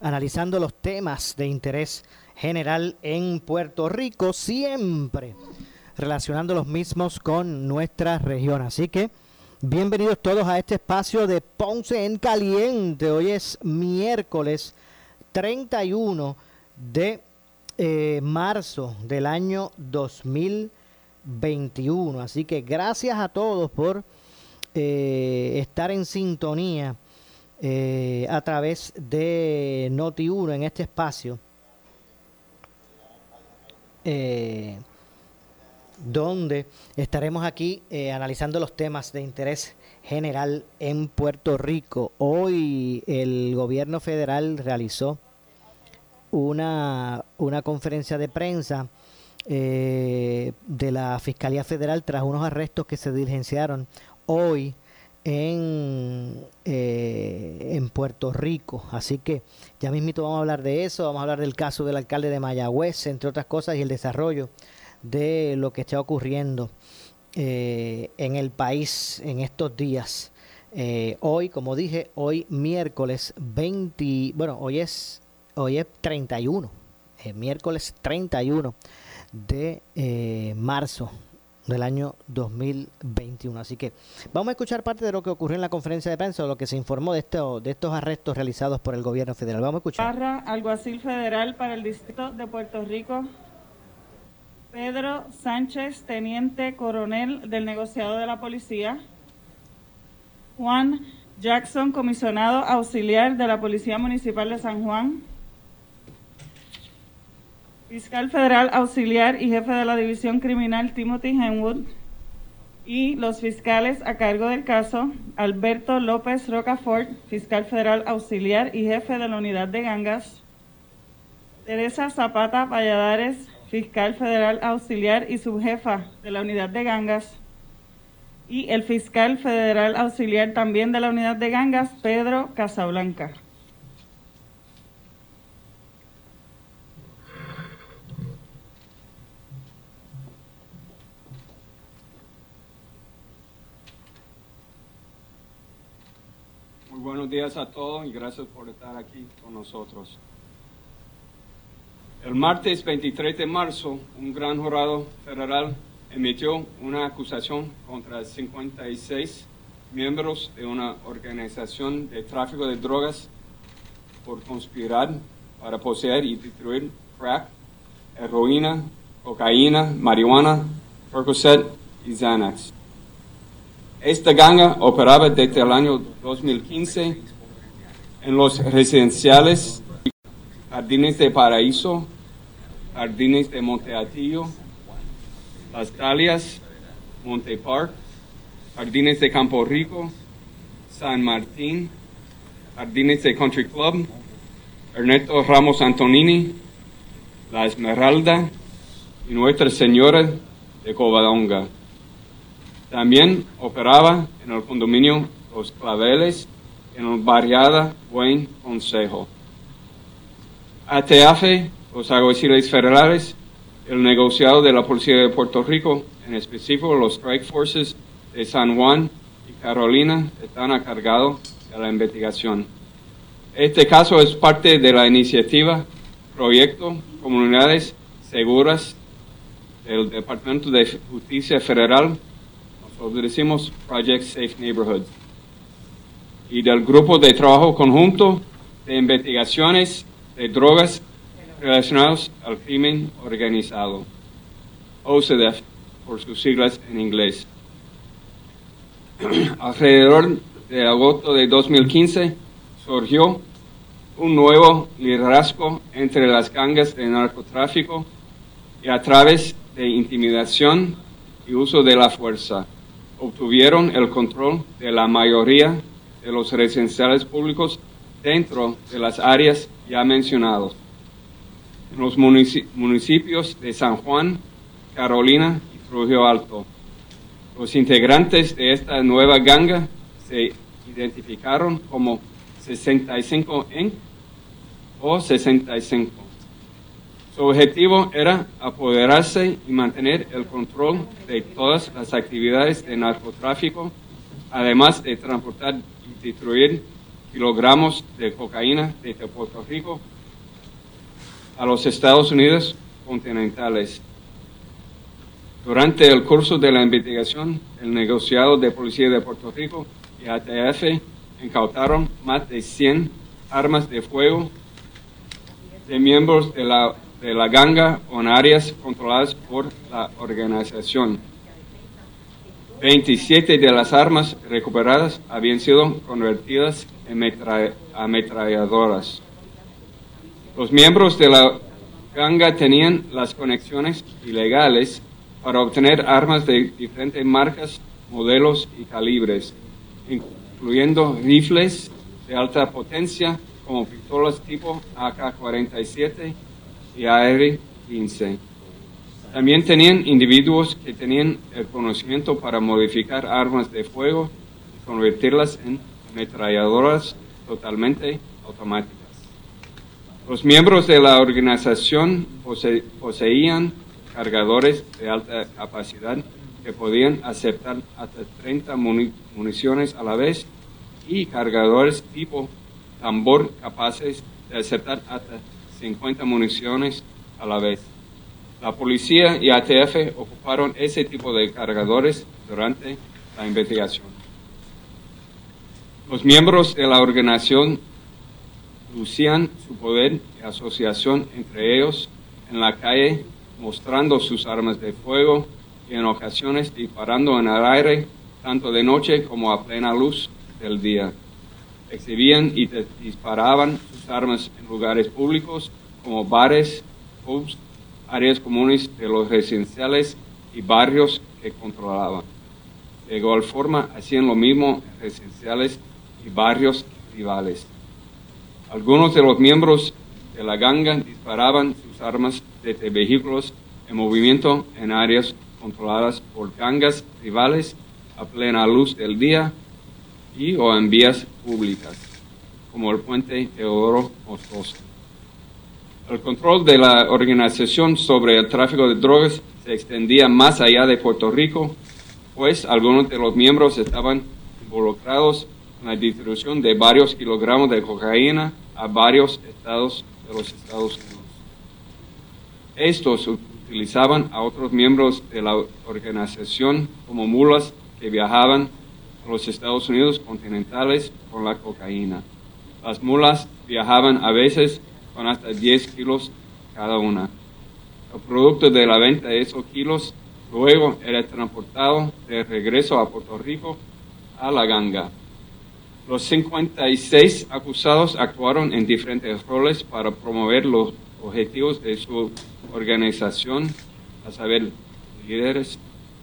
analizando los temas de interés general en Puerto Rico, siempre relacionando los mismos con nuestra región. Así que bienvenidos todos a este espacio de Ponce en Caliente. Hoy es miércoles 31 de eh, marzo del año 2021. Así que gracias a todos por eh, estar en sintonía eh, a través de Noti1 en este espacio, eh, donde estaremos aquí eh, analizando los temas de interés general en Puerto Rico. Hoy el gobierno federal realizó una, una conferencia de prensa de la Fiscalía Federal tras unos arrestos que se diligenciaron hoy en, eh, en Puerto Rico. Así que ya mismito vamos a hablar de eso, vamos a hablar del caso del alcalde de Mayagüez, entre otras cosas, y el desarrollo de lo que está ocurriendo eh, en el país en estos días. Eh, hoy, como dije, hoy miércoles 20, bueno, hoy es, hoy es 31, miércoles 31 de marzo del año 2021. Así que vamos a escuchar parte de lo que ocurrió en la conferencia de prensa, lo que se informó de, esto, de estos arrestos realizados por el gobierno federal. Vamos a escuchar. Barra, alguacil federal para el Distrito de Puerto Rico. Pedro Sánchez, teniente coronel del negociado de la policía. Juan Jackson, comisionado auxiliar de la Policía Municipal de San Juan. Fiscal Federal Auxiliar y Jefe de la División Criminal Timothy Henwood y los fiscales a cargo del caso Alberto López Rocafort, Fiscal Federal Auxiliar y Jefe de la Unidad de Gangas, Teresa Zapata Valladares, Fiscal Federal Auxiliar y Subjefa de la Unidad de Gangas, y el Fiscal Federal Auxiliar también de la Unidad de Gangas, Pedro Casablanca. Buenos días a todos y gracias por estar aquí con nosotros. El martes 23 de marzo, un gran jurado federal emitió una acusación contra 56 miembros de una organización de tráfico de drogas por conspirar para poseer y destruir crack, heroína, cocaína, marihuana, Percocet y Xanax. Esta ganga operaba desde el año 2015 en los residenciales Jardines de Paraíso, Jardines de Monteatillo, Las Dalias, Monte Park, Jardines de Campo Rico, San Martín, Jardines de Country Club, Ernesto Ramos Antonini, La Esmeralda y Nuestra Señora de Covadonga. También operaba en el condominio Los Claveles, en el barriada Buen Consejo. ATF, los alguaciles federales, el negociado de la Policía de Puerto Rico, en específico los Strike Forces de San Juan y Carolina, están a de la investigación. Este caso es parte de la iniciativa Proyecto Comunidades Seguras del Departamento de Justicia Federal lo decimos Project Safe Neighborhoods, y del Grupo de Trabajo Conjunto de Investigaciones de Drogas relacionadas al crimen organizado, OCDEF, por sus siglas en inglés. Alrededor de agosto de 2015 surgió un nuevo liderazgo entre las gangas de narcotráfico y a través de intimidación y uso de la fuerza obtuvieron el control de la mayoría de los residenciales públicos dentro de las áreas ya mencionadas. En los municipios de San Juan, Carolina y Trujillo Alto. Los integrantes de esta nueva ganga se identificaron como 65 en o 65. Su objetivo era apoderarse y mantener el control de todas las actividades de narcotráfico, además de transportar y destruir kilogramos de cocaína desde Puerto Rico a los Estados Unidos continentales. Durante el curso de la investigación, el negociado de policía de Puerto Rico y ATF incautaron más de 100 armas de fuego de miembros de la, de la ganga en áreas controladas por la organización. 27 de las armas recuperadas habían sido convertidas en ametralladoras. Los miembros de la ganga tenían las conexiones ilegales para obtener armas de diferentes marcas, modelos y calibres, incluyendo rifles de alta potencia como pistolas tipo AK-47 y AR-15. También tenían individuos que tenían el conocimiento para modificar armas de fuego y convertirlas en ametralladoras totalmente automáticas. Los miembros de la organización poseían cargadores de alta capacidad que podían aceptar hasta 30 municiones a la vez y cargadores tipo tambor capaces de aceptar hasta 50 municiones a la vez. La policía y ATF ocuparon ese tipo de cargadores durante la investigación. Los miembros de la organización lucían su poder y asociación entre ellos en la calle, mostrando sus armas de fuego y en ocasiones disparando en el aire, tanto de noche como a plena luz del día exhibían y disparaban sus armas en lugares públicos como bares, pubs, áreas comunes de los residenciales y barrios que controlaban. De igual forma, hacían lo mismo en residenciales y barrios rivales. Algunos de los miembros de la ganga disparaban sus armas desde vehículos en movimiento en áreas controladas por gangas rivales a plena luz del día y o en vías públicas, como el puente de Oro Moscoso. El control de la organización sobre el tráfico de drogas se extendía más allá de Puerto Rico, pues algunos de los miembros estaban involucrados en la distribución de varios kilogramos de cocaína a varios estados de los Estados Unidos. Estos utilizaban a otros miembros de la organización como mulas que viajaban los Estados Unidos continentales con la cocaína. Las mulas viajaban a veces con hasta 10 kilos cada una. El producto de la venta de esos kilos luego era transportado de regreso a Puerto Rico a la ganga. Los 56 acusados actuaron en diferentes roles para promover los objetivos de su organización, a saber, líderes,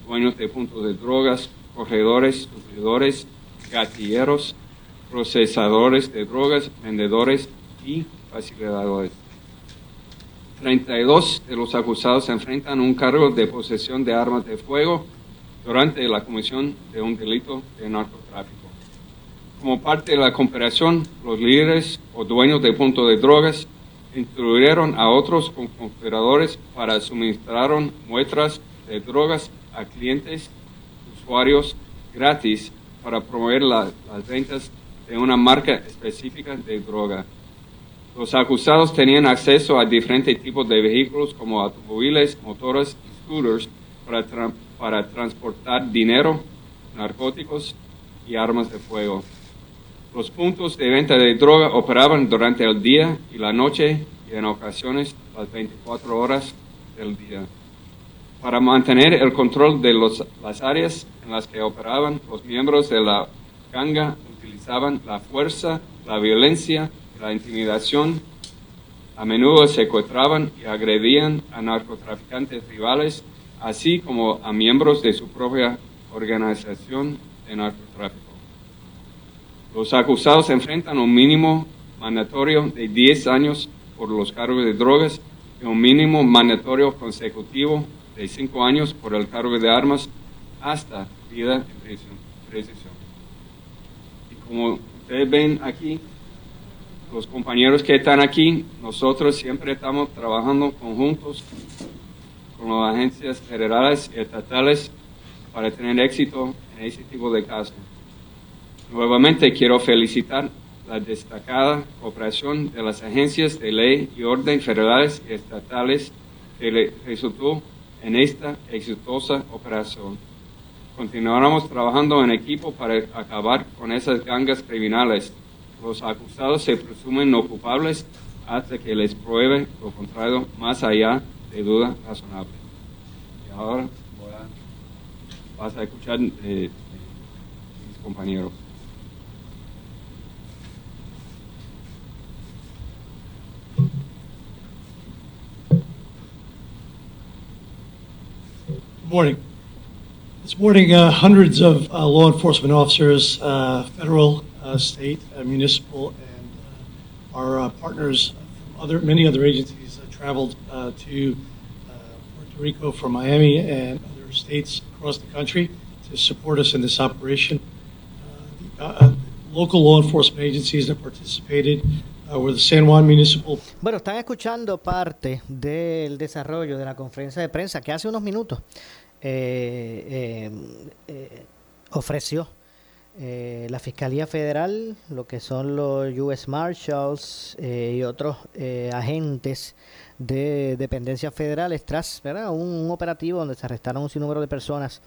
dueños de puntos de drogas, corredores, sufridores, gatilleros, procesadores de drogas, vendedores y facilitadores. 32 de los acusados se enfrentan un cargo de posesión de armas de fuego durante la comisión de un delito de narcotráfico. Como parte de la cooperación, los líderes o dueños de puntos de drogas instruyeron a otros conspiradores para suministrar muestras de drogas a clientes usuarios gratis para promover las ventas de una marca específica de droga. Los acusados tenían acceso a diferentes tipos de vehículos como automóviles, motores y scooters para, para transportar dinero, narcóticos y armas de fuego. Los puntos de venta de droga operaban durante el día y la noche y en ocasiones las 24 horas del día. para mantener el control de los, las áreas en las que operaban los miembros de la ganga utilizaban la fuerza, la violencia la intimidación. A menudo secuestraban y agredían a narcotraficantes rivales, así como a miembros de su propia organización de narcotráfico. Los acusados enfrentan un mínimo mandatorio de 10 años por los cargos de drogas y un mínimo mandatorio consecutivo de 5 años por el cargo de armas hasta vida en prisión. Y como ustedes ven aquí, los compañeros que están aquí, nosotros siempre estamos trabajando conjuntos con las agencias federales y estatales para tener éxito en ese tipo de casos. Nuevamente quiero felicitar la destacada cooperación de las agencias de ley y orden federales y estatales que resultó en esta exitosa operación. Continuaremos trabajando en equipo para acabar con esas gangas criminales. Los acusados se presumen no culpables hasta que les pruebe lo contrario más allá de duda razonable. Ahora voy a, vas a escuchar eh, mis compañeros. Morning. This morning, uh, hundreds of uh, law enforcement officers, uh, federal, uh, state, uh, municipal, and uh, our partners from other many other agencies traveled to Puerto Rico from Miami and other states across the country to support us in this operation. The, local law enforcement agencies that participated were the San Juan Municipal Bueno, están escuchando parte del desarrollo de la conferencia de prensa que hace unos minutos eh, eh, eh, ofreció la Fiscalía Federal, lo que son los US Marshals y otros agentes de dependencias federales tras. Un, operativo donde se arrestaron un sinnúmero de personas.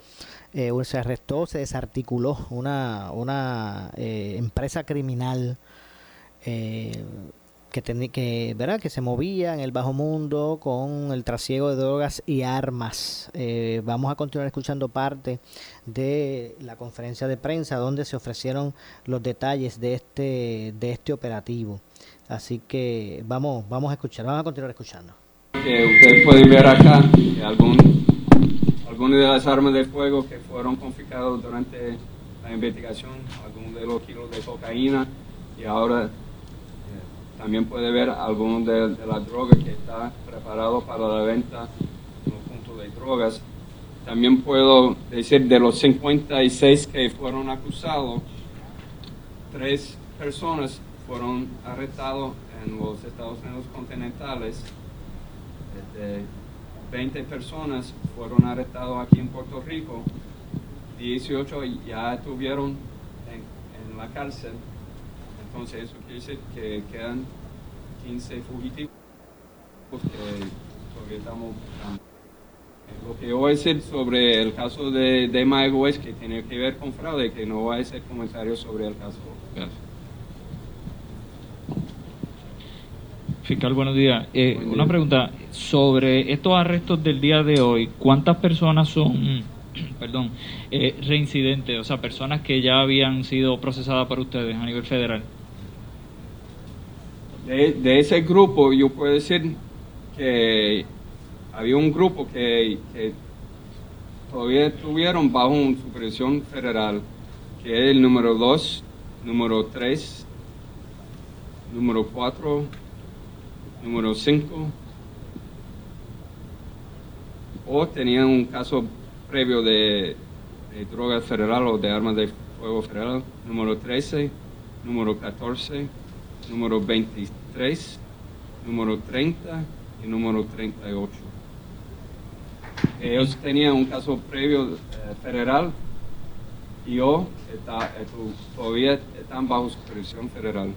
se arrestó, se desarticuló una, una empresa criminal que, teni- que, ¿verdad? que se movía en el bajo mundo con el trasiego de drogas y armas. Eh, vamos a continuar escuchando parte de la conferencia de prensa donde se ofrecieron los detalles de este, de este operativo. Así que vamos, vamos a escuchar, vamos a continuar escuchando. ustedes pueden ver acá algún, algunas de las armas de fuego que fueron confiscadas durante la investigación, algunos de los kilos de cocaína y ahora también puede ver algunos de, de la droga que está preparado para la venta en los puntos de drogas. También puedo decir de los 56 que fueron acusados, tres personas fueron arrestados en los Estados Unidos continentales. Este, 20 personas fueron arrestadas aquí en Puerto Rico, 18 ya estuvieron en la cárcel, entonces eso quiere decir que quedan 15 fugitivos que todavía estamos buscando. Lo que voy a decir sobre el caso de, de Maego es que tiene que ver con fraude, que no voy a hacer comentarios sobre el caso. Gracias. Fiscal, buenos días. Eh, Buen día. una pregunta sobre estos arrestos del día de hoy. ¿Cuántas personas son, perdón, eh, reincidentes? O sea, personas que ya habían sido procesadas por ustedes a nivel federal. De, ese grupo yo puedo decir que había un grupo que, que todavía estuvieron bajo una supervisión federal, que es el número 2, número 3, número 4, número 5, o tenían un caso previo de, de droga federal o de armas de fuego federal, número 13, número 14, número 23, número 30 y número 38. Ellos tenían un caso previo eh, federal y yo está, eh, todavía están bajo supervisión federal.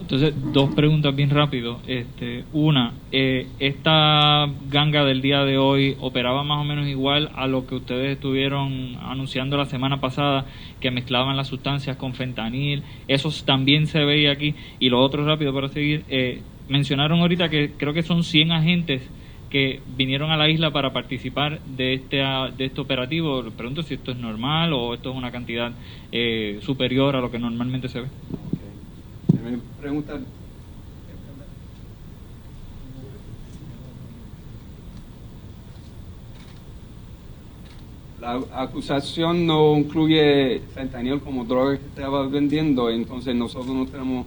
Entonces, dos preguntas bien rápido. Este, una, eh, esta ganga del día de hoy operaba más o menos igual a lo que ustedes estuvieron anunciando la semana pasada, que mezclaban las sustancias con fentanil. Eso también se veía aquí. Y lo otro rápido para seguir, eh, mencionaron ahorita que creo que son 100 agentes que vinieron a la isla para participar de este, de este operativo. Pregunto si esto es normal o esto es una cantidad eh, superior a lo que normalmente se ve. Pregunta La acusación no incluye fentanil como droga que estaba vendiendo, entonces nosotros no tenemos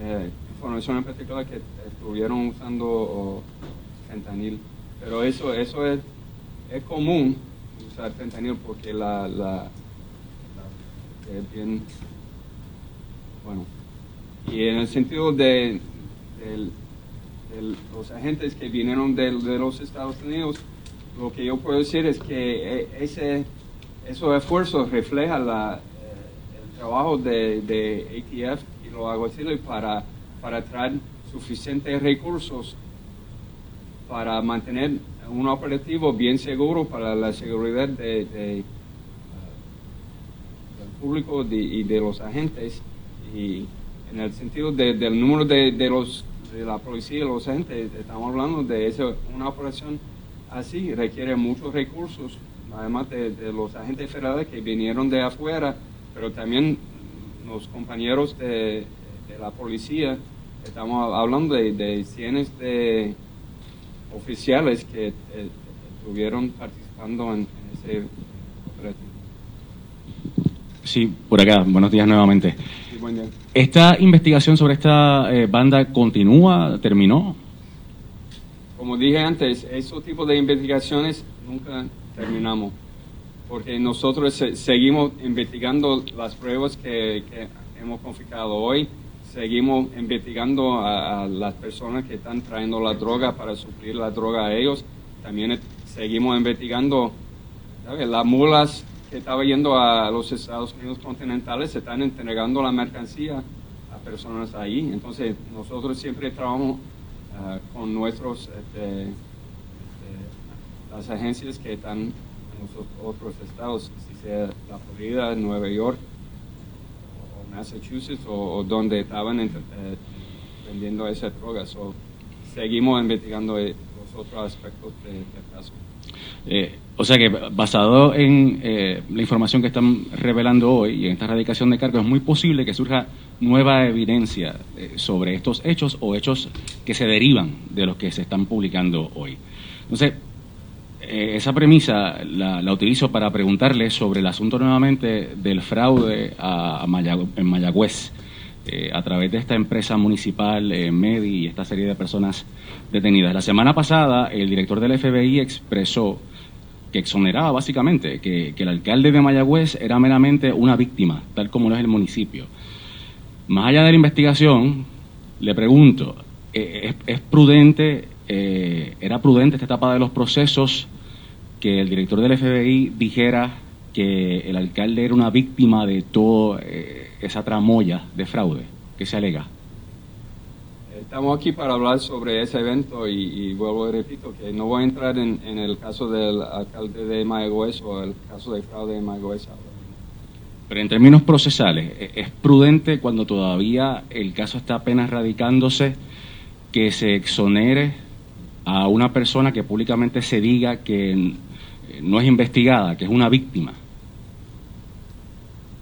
eh, información en particular que estuvieron usando fentanil. Pero eso, eso es, es común usar fentanil porque la, la, es bien, bueno, y en el sentido de, los agentes que vinieron de los Estados Unidos, lo que yo puedo decir es que eh, ese, esos esfuerzos reflejan la, eh, el trabajo de, ATF y lo hago decirle para, para traer suficientes recursos para mantener un operativo bien seguro para la seguridad de, uh, del público y de los agentes. Y en el sentido del número de, de, los de la policía y los agentes estamos hablando de eso, una operación así requiere muchos recursos, además de, los agentes federales que vinieron de afuera, pero también los compañeros de, la policía. Estamos hablando de, cientos de oficiales que eh, estuvieron participando en, ese operativo. Sí, por acá. Buenos días nuevamente. ¿Esta investigación sobre esta eh, banda continúa? ¿Terminó? Como dije antes, esos tipos de investigaciones nunca terminamos, porque nosotros seguimos investigando las pruebas que, hemos confiscado hoy, seguimos investigando a, las personas que están trayendo la droga para suplir la droga a ellos, también seguimos investigando las mulas que estaban yendo a los Estados Unidos continentales, se están entregando la mercancía a personas ahí, entonces nosotros siempre trabajamos Ah, con nuestros, este, este, las agencias que están en los otros estados, si sea la Florida, Nueva York, Massachusetts, o, donde estaban eh, vendiendo esa droga. seguimos investigando eh, los otros aspectos del caso. Eh, o sea que basado en eh, la información que están revelando hoy y en esta erradicación de cargos, es muy posible que surja nueva evidencia eh, sobre estos hechos o hechos que se derivan de los que se están publicando hoy. Entonces, esa premisa la, utilizo para preguntarle sobre el asunto nuevamente del fraude a, en Mayagüez a través de esta empresa municipal MEDI y esta serie de personas detenidas. La semana pasada, el director del FBI expresó que exoneraba básicamente que, el alcalde de Mayagüez era meramente una víctima, tal como lo es el municipio. Más allá de la investigación, le pregunto, eh, ¿es, prudente, eh, era prudente esta etapa de los procesos que el director del FBI dijera que el alcalde era una víctima de toda eh, esa tramoya de fraude que se alega? Estamos aquí para hablar sobre ese evento y, vuelvo y repito que no voy a entrar en, el caso del alcalde de Mayagüez o el caso de fraude de Mayagüez. Pero en términos procesales, ¿e-, ¿es prudente cuando todavía el caso está apenas radicándose que se exonere a una persona que públicamente se diga que no es investigada, que es una víctima?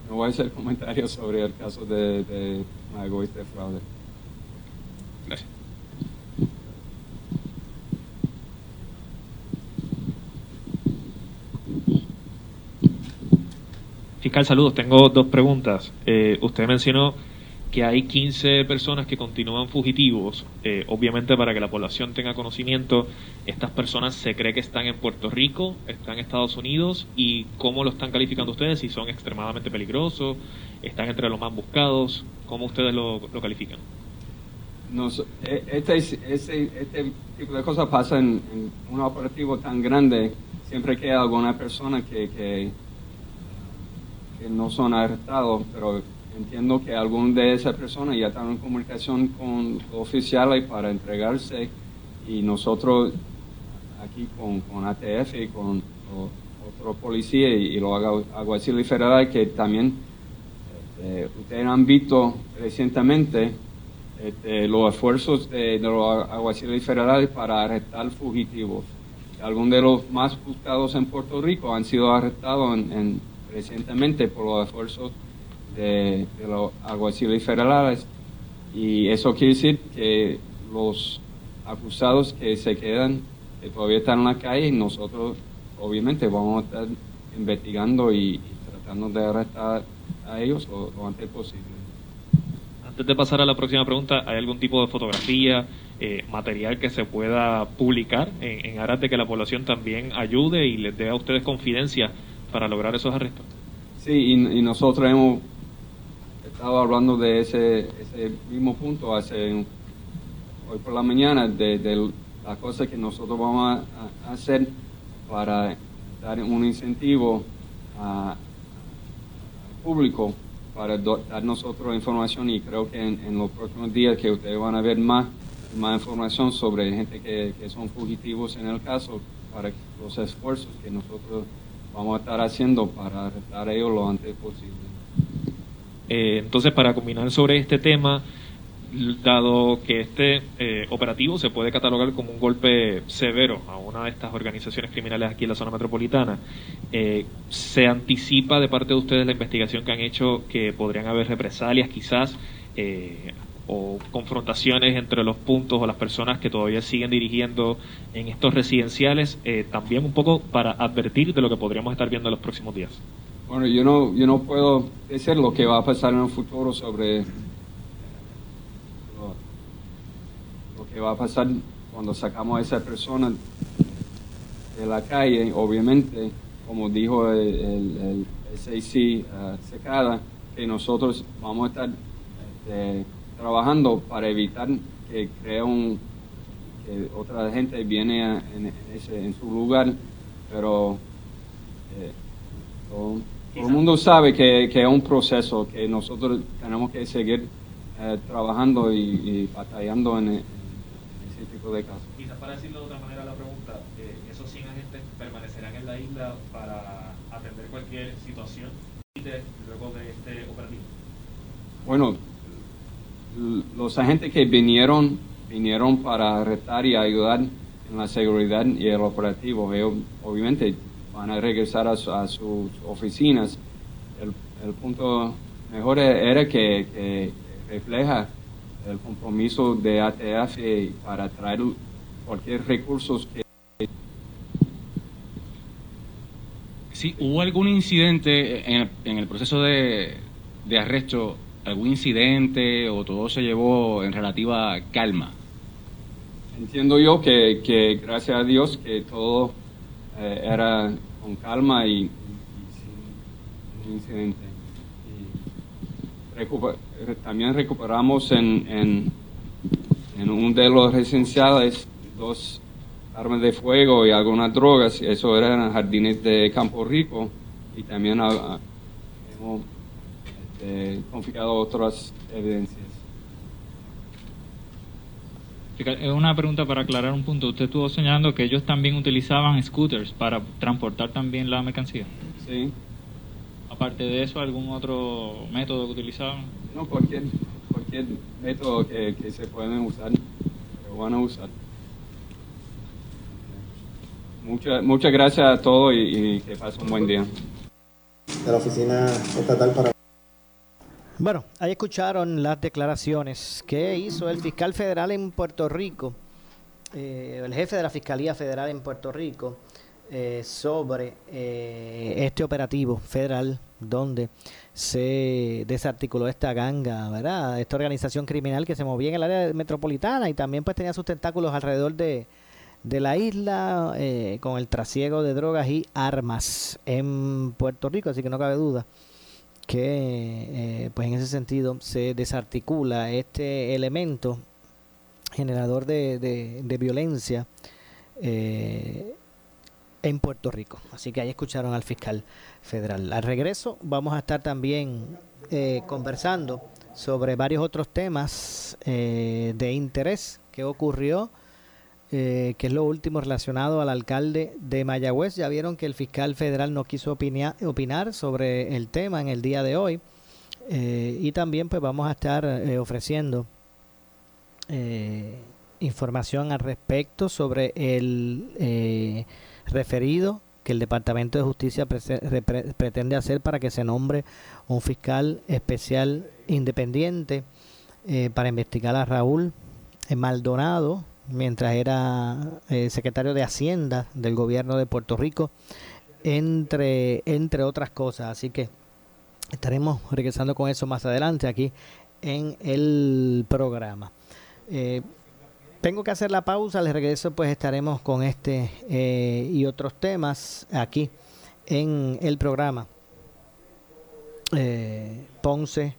No voy a hacer comentarios sobre el caso de, de Mayagüez de fraude. Fiscal, saludos. Tengo dos preguntas. Eh, usted mencionó que hay 15 personas que continúan fugitivos. Eh, obviamente, para que la población tenga conocimiento, estas personas se cree que están en Puerto Rico, están en Estados Unidos y cómo lo están calificando ustedes, si son extremadamente peligrosos, están entre los más buscados, ¿cómo ustedes lo, califican? E, este, este, tipo de cosas pasa en, un operativo tan grande, siempre que hay alguna persona que que no son arrestados, pero entiendo que algunos de esas personas ya están en comunicación con oficiales para entregarse y nosotros aquí con, con ATF y con otro policía y, los alguaciles federales que también eh, ustedes han visto recientemente este, los esfuerzos de, los alguaciles federales para arrestar fugitivos. Algunos de los más buscados en Puerto Rico han sido arrestados en, recientemente por los esfuerzos de, los alguaciles federales y eso quiere decir que los acusados que se quedan, que todavía están en la calle, nosotros obviamente vamos a estar investigando y, tratando de arrestar a ellos lo antes posible. Antes de pasar a la próxima pregunta, ¿hay algún tipo de fotografía, eh, material que se pueda publicar en, aras de que la población también ayude y les dé a ustedes confidencia para lograr esos arrestos? Sí, y, nosotros hemos estado hablando de ese, ese mismo punto hace hoy por la mañana, de, de las cosas que nosotros vamos a, hacer para dar un incentivo al público para dar nosotros información y creo que en, los próximos días que ustedes van a ver más, más información sobre gente que, son fugitivos en el caso, para los esfuerzos que nosotros vamos a estar haciendo para arrestar a ellos lo antes posible. Eh, entonces, para combinar sobre este tema, dado que este eh, operativo se puede catalogar como un golpe severo a una de estas organizaciones criminales aquí en la zona metropolitana, eh, ¿se anticipa de parte de ustedes la investigación que han hecho que podrían haber represalias quizás eh, o confrontaciones entre los puntos o las personas que todavía siguen dirigiendo en estos residenciales, también un poco para advertir de lo que podríamos estar viendo en los próximos días? Bueno, yo no, yo no puedo decir lo que va a pasar en el futuro sobre ¿Qué va a pasar cuando sacamos a esa persona de la calle? Obviamente, como dijo el, el, SAC uh, Secada, que nosotros vamos a estar este, trabajando para evitar que crea un que otra gente viene en, ese, en su lugar, pero eh, todo, el mundo sabe que, que, es un proceso que nosotros tenemos que seguir eh, trabajando y, y batallando en, de Quizás para decirlo de otra manera la pregunta, eh, ¿esos 100 agentes permanecerán en la isla para atender cualquier situación luego de este operativo? Bueno, los agentes que vinieron, vinieron para arrestar y ayudar en la seguridad y el operativo. Ellos obviamente van a regresar a, sus oficinas. El, punto mejor era que, refleja el compromiso de ATF para traer cualquier recurso que... Sí, ¿hubo algún incidente en el, proceso de, arresto, algún incidente o todo se llevó en relativa calma? Entiendo yo que, gracias a Dios que todo eh, era con calma y, sin incidente también recuperamos en, en, en un de los residenciales dos armas de fuego y algunas drogas. Eso eran jardines de Campo Rico y también hemos este, confiscado otras evidencias. Es una pregunta para aclarar un punto. Usted estuvo señalando que ellos también utilizaban scooters para transportar también la mercancía. Sí. Aparte de eso, ¿algún otro método que utilizaban? No, cualquier, cualquier método que, se pueden usar, que van a usar. Muchas, muchas gracias a todos y, que pasen un buen día. De la Oficina Estatal para... Bueno, ahí escucharon las declaraciones que hizo el fiscal federal en Puerto Rico, eh, el jefe de la Fiscalía Federal en Puerto Rico, eh, sobre eh, este operativo federal donde se desarticuló esta ganga, ¿verdad? Esta organización criminal que se movía en el área metropolitana y también pues tenía sus tentáculos alrededor de, la isla eh, con el trasiego de drogas y armas en Puerto Rico, así que no cabe duda que pues en ese sentido se desarticula este elemento generador de, de, de violencia eh, en Puerto Rico. Así que ahí escucharon al fiscal federal. Al regreso vamos a estar también eh, conversando sobre varios otros temas eh, de interés que ocurrió, eh, que es lo último relacionado al alcalde de Mayagüez. Ya vieron que el fiscal federal no quiso opinar sobre el tema en el día de hoy. y también pues vamos a estar ofreciendo eh, información al respecto sobre el eh, referido que el Departamento de Justicia pretende hacer para que se nombre un fiscal especial independiente eh, para investigar a Raúl Maldonado mientras era secretario de Hacienda del gobierno de Puerto Rico, entre, entre otras cosas. Así que estaremos regresando con eso más adelante aquí en el programa. Eh, tengo que hacer la pausa, les regreso, pues estaremos con este eh, y otros temas aquí en el programa eh, Ponce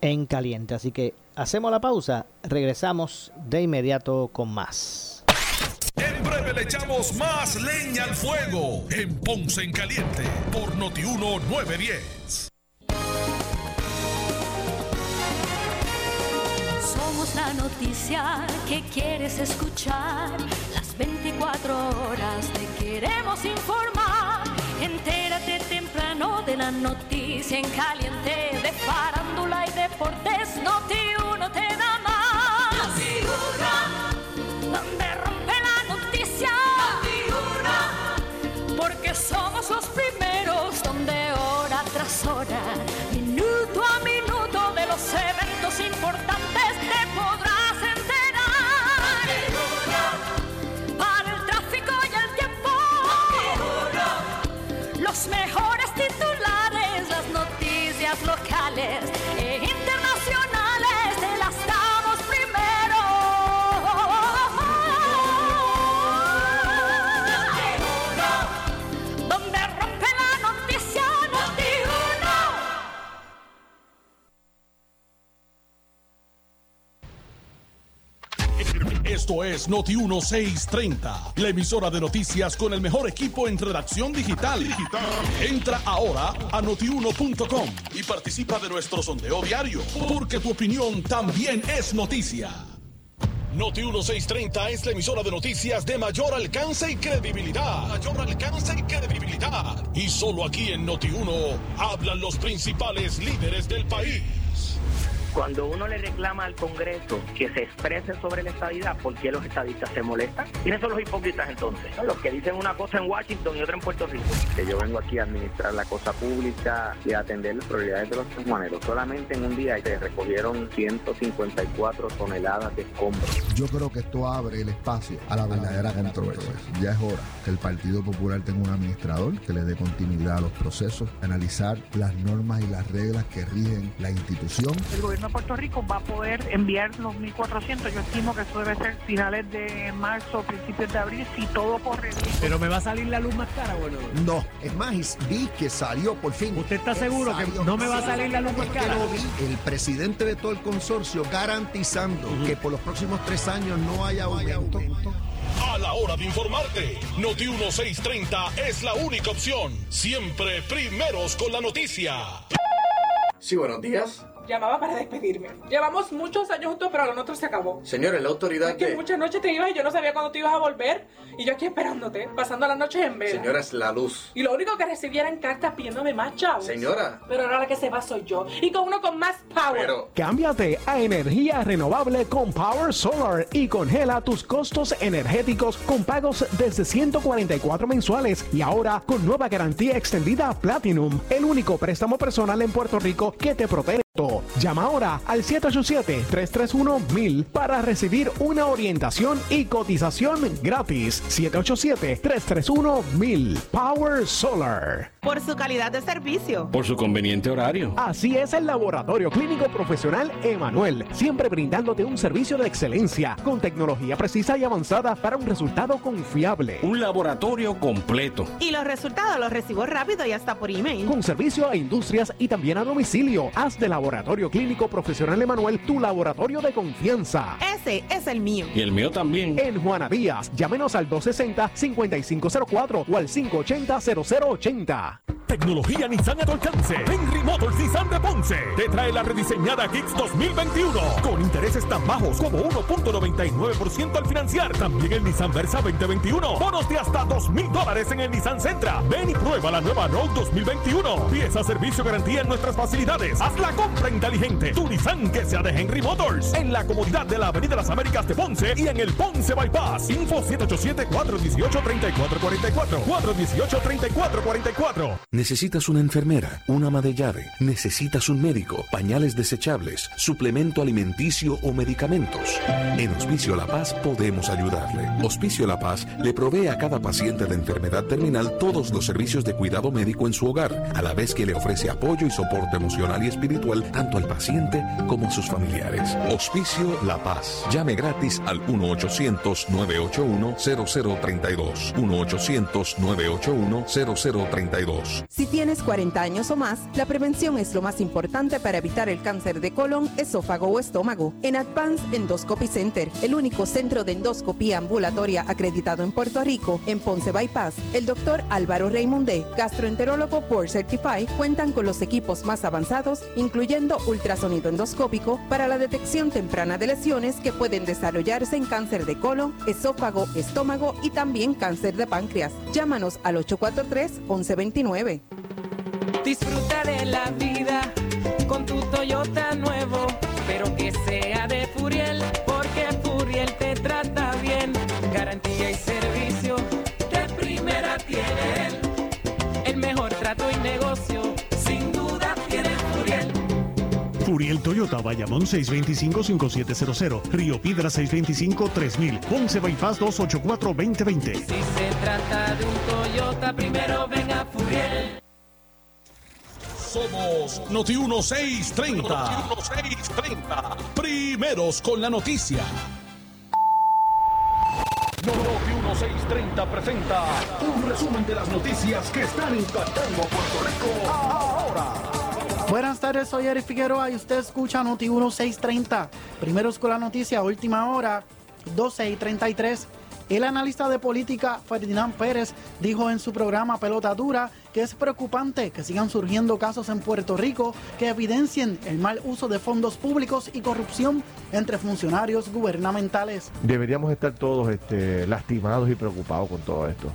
en Caliente. Así que hacemos la pausa, regresamos de inmediato con más. En breve le echamos más leña al fuego en Ponce en Caliente por Notiuno 910. la noticia que quieres escuchar. Las 24 horas te queremos informar. Entérate de la noticia en caliente de farándula y deportes. Noti uno te da más. Noti uno. Donde rompe la noticia. Noti uno. Porque somos los primeros donde hora tras hora, minuto a minuto de los eventos importantes e Esto es Noti 1630, la emisora de noticias con el mejor equipo en redacción digital. Entra ahora a notiuno.com y participa de nuestro sondeo diario, porque tu opinión también es noticia. Noti 1630 es la emisora de noticias de mayor alcance y credibilidad. Mayor alcance y credibilidad. Y solo aquí en Noti 1 hablan los principales líderes del país. Cuando uno le reclama al Congreso que se exprese sobre la estadidad, ¿por qué los estadistas se molestan? ¿Quiénes son los hipócritas entonces? Los que dicen una cosa en Washington y otra en Puerto Rico. Que yo vengo aquí a administrar la cosa pública y a atender las prioridades de los humanos. Solamente en un día se recogieron 154 toneladas de escombros. Yo creo que esto abre el espacio a la verdadera controversia. Ya es hora que el Partido Popular tenga un administrador que le dé continuidad a los procesos, analizar las normas y las reglas que rigen la institución. Puerto Rico va a poder enviar los 1.400. Yo estimo que eso debe ser finales de marzo, principios de abril, si todo corre bien. ¿Pero me va a salir la luz más cara, bueno? No, es más, vi que salió por fin. ¿Usted está seguro que no me va a salir la luz más cara? el presidente de todo el consorcio garantizando que por los próximos tres años no haya aumento. A la hora de informarte, Noti 1630 es la única opción. Siempre primeros con la noticia. Sí, buenos días. Llamaba para despedirme. Llevamos muchos años juntos, pero lo nuestro se acabó. Señores, la autoridad es que muchas noches te ibas y yo no sabía cuándo te ibas a volver. Y yo aquí esperándote, pasando las noches en vela. Señora, es la luz. Y lo único que recibía eran cartas pidiéndome más chavos. Señora. Pero ahora la que se va soy yo. Y con uno con más power. Pero... Cámbiate a energía renovable con Power Solar y congela tus costos energéticos con pagos desde 144 mensuales. Y ahora con nueva garantía extendida Platinum. El único préstamo personal en Puerto Rico que te protege Llama ahora al 787-331-1000 para recibir una orientación y cotización gratis. 787-331-1000. Power Solar. Por su calidad de servicio. Por su conveniente horario. Así es el Laboratorio Clínico Profesional Emanuel. Siempre brindándote un servicio de excelencia con tecnología precisa y avanzada para un resultado confiable. Un laboratorio completo. Y los resultados los recibo rápido y hasta por email. Con servicio a industrias y también a domicilio. Haz de la Laboratorio Clínico Profesional Emanuel, tu laboratorio de confianza. Ese es el mío. Y el mío también. En Juana Díaz, llámenos al 260-5504 o al 580-0080. tecnología Nissan a tu alcance. Henry Motors Nissan de Ponce te trae la rediseñada Kicks 2021 con intereses tan bajos como 1.99% al financiar. También el Nissan Versa 2021. Bonos de hasta 2 mil dólares en el Nissan Sentra. Ven y prueba la nueva Road 2021. Pieza, servicio, garantía en nuestras facilidades. Haz la compra inteligente. Tu que sea de Henry Motors. En la comodidad de la Avenida Las Américas de Ponce y en el Ponce Bypass. Info 787-418-3444. 418-3444. Necesitas una enfermera, una ama de llave, necesitas un médico, pañales desechables, suplemento alimenticio o medicamentos. En Hospicio La Paz podemos ayudarle. Hospicio La Paz le provee a cada paciente de enfermedad terminal todos los servicios de cuidado médico en su hogar, a la vez que le ofrece apoyo y soporte emocional y espiritual tanto al paciente como a sus familiares. Hospicio La Paz. Llame gratis al 1-800-981-0032. 1-800-981-0032. Si tienes 40 años o más, la prevención es lo más importante para evitar el cáncer de colon, esófago o estómago. En Advance Endoscopy Center, el único centro de endoscopía ambulatoria acreditado en Puerto Rico, en Ponce Bypass, el doctor Álvaro Raymondé, gastroenterólogo por Certify, cuentan con los equipos más avanzados, incluyendo ultrasonido endoscópico, para la detección temprana de lesiones que pueden desarrollarse en cáncer de colon, esófago, estómago y también cáncer de páncreas. Llámanos al 843-1129. Disfruta de la vida con tu Toyota nuevo, Furiel Toyota, Bayamón 625-5700, Río Piedra 625-3000, Ponce Bypass 284-2020. Si se trata de un Toyota, primero venga Furiel. Somos Noti 1630. Noti 1630. Primeros con la noticia. Noti 1630 presenta un resumen de las noticias que están impactando a Puerto Rico ahora. Buenas tardes, soy Eric Figueroa y usted escucha Noti 1630. Primeros con la noticia, última hora, 12 y 33. El analista de política Ferdinand Pérez dijo en su programa Pelota Dura que es preocupante que sigan surgiendo casos en Puerto Rico que evidencien el mal uso de fondos públicos y corrupción entre funcionarios gubernamentales. Deberíamos estar todos este, lastimados y preocupados con todo esto.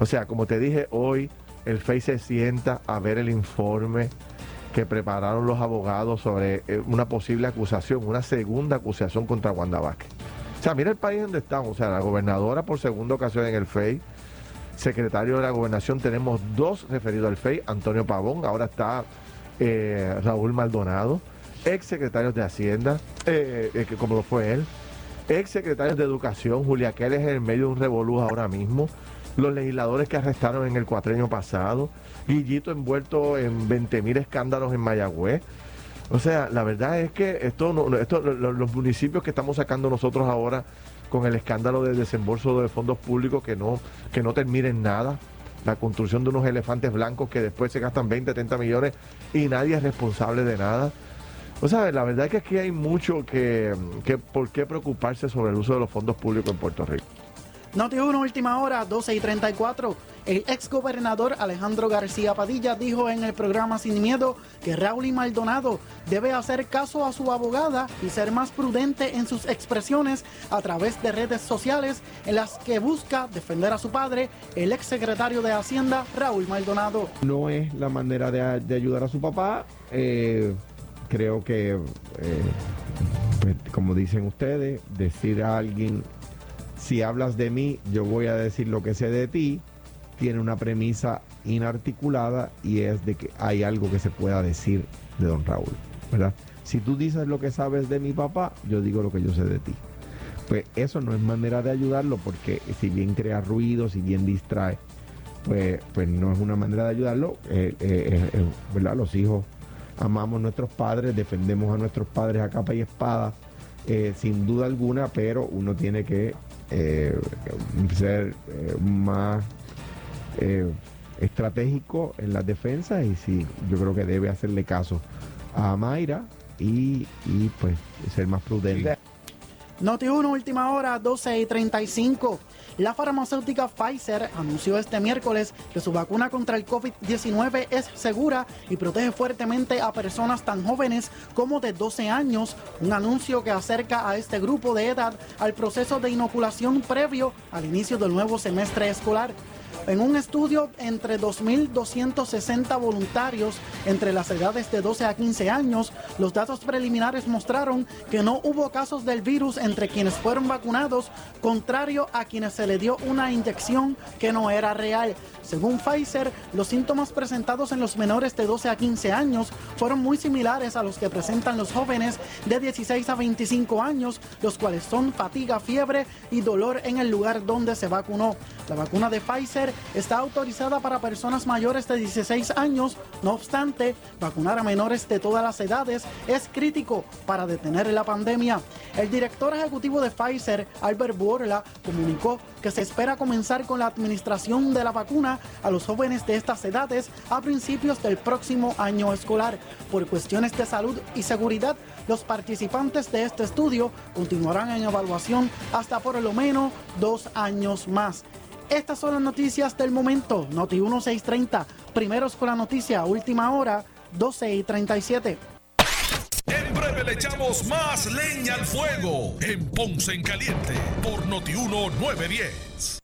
O sea, como te dije hoy, el FEI se sienta a ver el informe que prepararon los abogados sobre eh, una posible acusación, una segunda acusación contra Wanda Vázquez. O sea, mira el país donde estamos. O sea, la gobernadora por segunda ocasión en el FEI, secretario de la gobernación, tenemos dos referidos al FEI, Antonio Pavón, ahora está eh, Raúl Maldonado, ex secretarios de Hacienda, eh, como lo fue él, ex secretarios de Educación, Julia Keller en medio de un revolú ahora mismo, los legisladores que arrestaron en el cuatreño pasado, Guillito envuelto en 20 mil escándalos en Mayagüez. O sea, la verdad es que esto, no, esto lo- los municipios que estamos sacando nosotros ahora con el escándalo de desembolso de fondos públicos que no, que no termina en nada, la construcción de unos elefantes blancos que después se gastan 20, 30 millones y nadie es responsable de nada. O sea, la verdad es que aquí hay mucho que, que por qué preocuparse sobre el uso de los fondos públicos en Puerto Rico. Noti 1, última hora, 12 y 34. El ex gobernador Alejandro García Padilla dijo en el programa Sin Miedo que Raúl y Maldonado debe hacer caso a su abogada y ser más prudente en sus expresiones a través de redes sociales en las que busca defender a su padre, el ex secretario de Hacienda, Raúl Maldonado. no es la manera de, de ayudar a su papá. Eh, creo que, eh, pues, como dicen ustedes, decir a alguien, si hablas de mí, yo voy a decir lo que sé de ti, tiene una premisa inarticulada y es de que hay algo que se pueda decir de don Raúl, ¿verdad? Si tú dices lo que sabes de mi papá, yo digo lo que yo sé de ti. Pues eso no es manera de ayudarlo porque si bien crea ruido, si bien distrae, pues, pues no es una manera de ayudarlo. Eh, eh, eh, ¿verdad? Los hijos amamos a nuestros padres, defendemos a nuestros padres a capa y espada, sin duda alguna, pero uno tiene que eh, ser eh, más eh, estratégico en las defensas y sí, yo creo que debe hacerle caso a Mayra y, y pues ser más prudente. Noti 1, última hora, 12 y 35. La farmacéutica Pfizer anunció este miércoles que su vacuna contra el COVID-19 es segura y protege fuertemente a personas tan jóvenes como de 12 años, un anuncio que acerca a este grupo de edad al proceso de inoculación previo al inicio del nuevo semestre escolar. En un estudio entre 2.260 voluntarios entre las edades de 12 a 15 años, los datos preliminares mostraron que no hubo casos del virus entre quienes fueron vacunados, contrario a quienes se le dio una inyección que no era real. Según Pfizer, los síntomas presentados en los menores de 12 a 15 años fueron muy similares a los que presentan los jóvenes de 16 a 25 años, los cuales son fatiga, fiebre y dolor en el lugar donde se vacunó. La vacuna de Pfizer está autorizada para personas mayores de 16 años, no obstante, vacunar a menores de todas las edades es crítico para detener la pandemia. El director ejecutivo de Pfizer, Albert Bourla, comunicó que se espera comenzar con la administración de la vacuna a los jóvenes de estas edades a principios del próximo año escolar. Por cuestiones de salud y seguridad, los participantes de este estudio continuarán en evaluación hasta por lo menos dos años más. Estas son las noticias del momento. Noti 1630. Primeros con la noticia, última hora, 12 y 37. En breve le echamos más leña al fuego en Ponce en Caliente por Notiuno 910.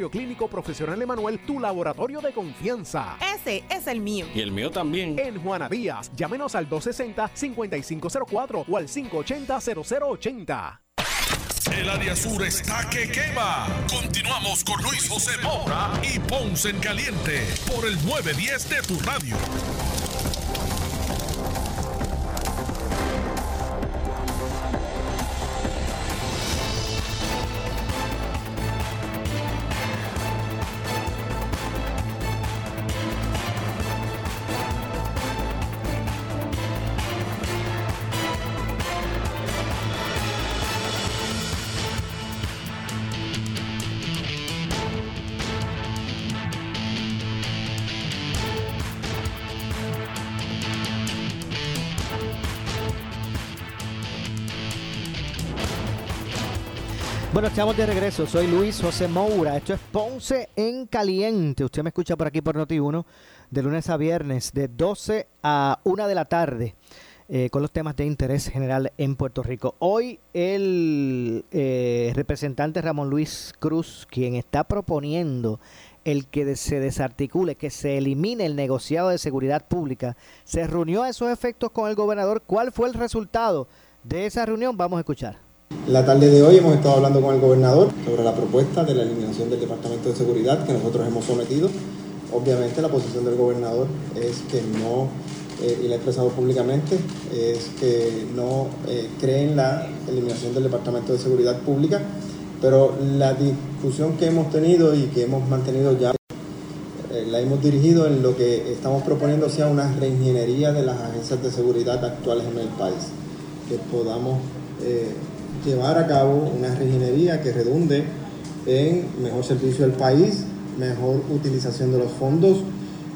Clínico Profesional Emanuel tu laboratorio de confianza. Ese es el mío. Y el mío también. En Juana Díaz, llámenos al 260-5504 o al 580-0080. El área sur está que quema. Continuamos con Luis José Moura y Ponce en Caliente por el 910 de tu radio. Bueno, estamos de regreso. Soy Luis José Moura. Esto es Ponce en Caliente. Usted me escucha por aquí por Noti1 de lunes a viernes de 12 a 1 de la tarde eh, con los temas de interés general en Puerto Rico. Hoy el eh, representante Ramón Luis Cruz, quien está proponiendo el que se desarticule, que se elimine el negociado de seguridad pública, se reunió a esos efectos con el gobernador. ¿Cuál fue el resultado de esa reunión? Vamos a escuchar. La tarde de hoy hemos estado hablando con el gobernador sobre la propuesta de la eliminación del Departamento de Seguridad que nosotros hemos sometido. Obviamente la posición del gobernador es que no, eh, y la ha expresado públicamente, es que no eh, cree en la eliminación del Departamento de Seguridad Pública, pero la discusión que hemos tenido y que hemos mantenido ya eh, la hemos dirigido en lo que estamos proponiendo sea una reingeniería de las agencias de seguridad actuales en el país, que podamos llevar a cabo una reingeniería que redunde en mejor servicio del país, mejor utilización de los fondos,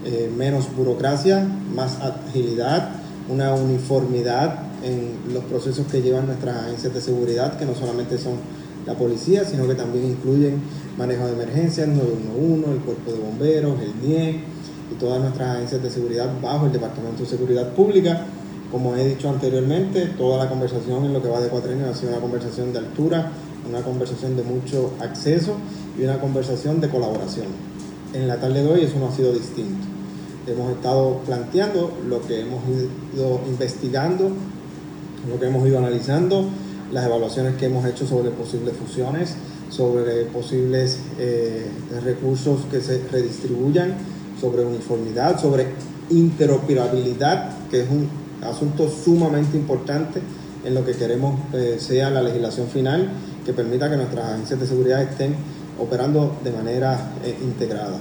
eh, menos burocracia, más agilidad, una uniformidad en los procesos que llevan nuestras agencias de seguridad, que no solamente son la policía, sino que también incluyen manejo de emergencias, 911, el cuerpo de bomberos, el NIE y todas nuestras agencias de seguridad bajo el Departamento de Seguridad Pública. Como he dicho anteriormente, toda la conversación en lo que va de cuatrenio ha sido una conversación de altura una conversación de mucho acceso y una conversación de colaboración. En la tarde de hoy eso no ha sido distinto. Hemos estado planteando lo que hemos ido investigando, lo que hemos ido analizando, las evaluaciones que hemos hecho sobre posibles fusiones, sobre posibles eh, recursos que se redistribuyan, sobre uniformidad, sobre interoperabilidad, que es un asunto sumamente importante en lo que queremos eh, sea la legislación final que permita que nuestras agencias de seguridad estén operando de manera eh, integrada.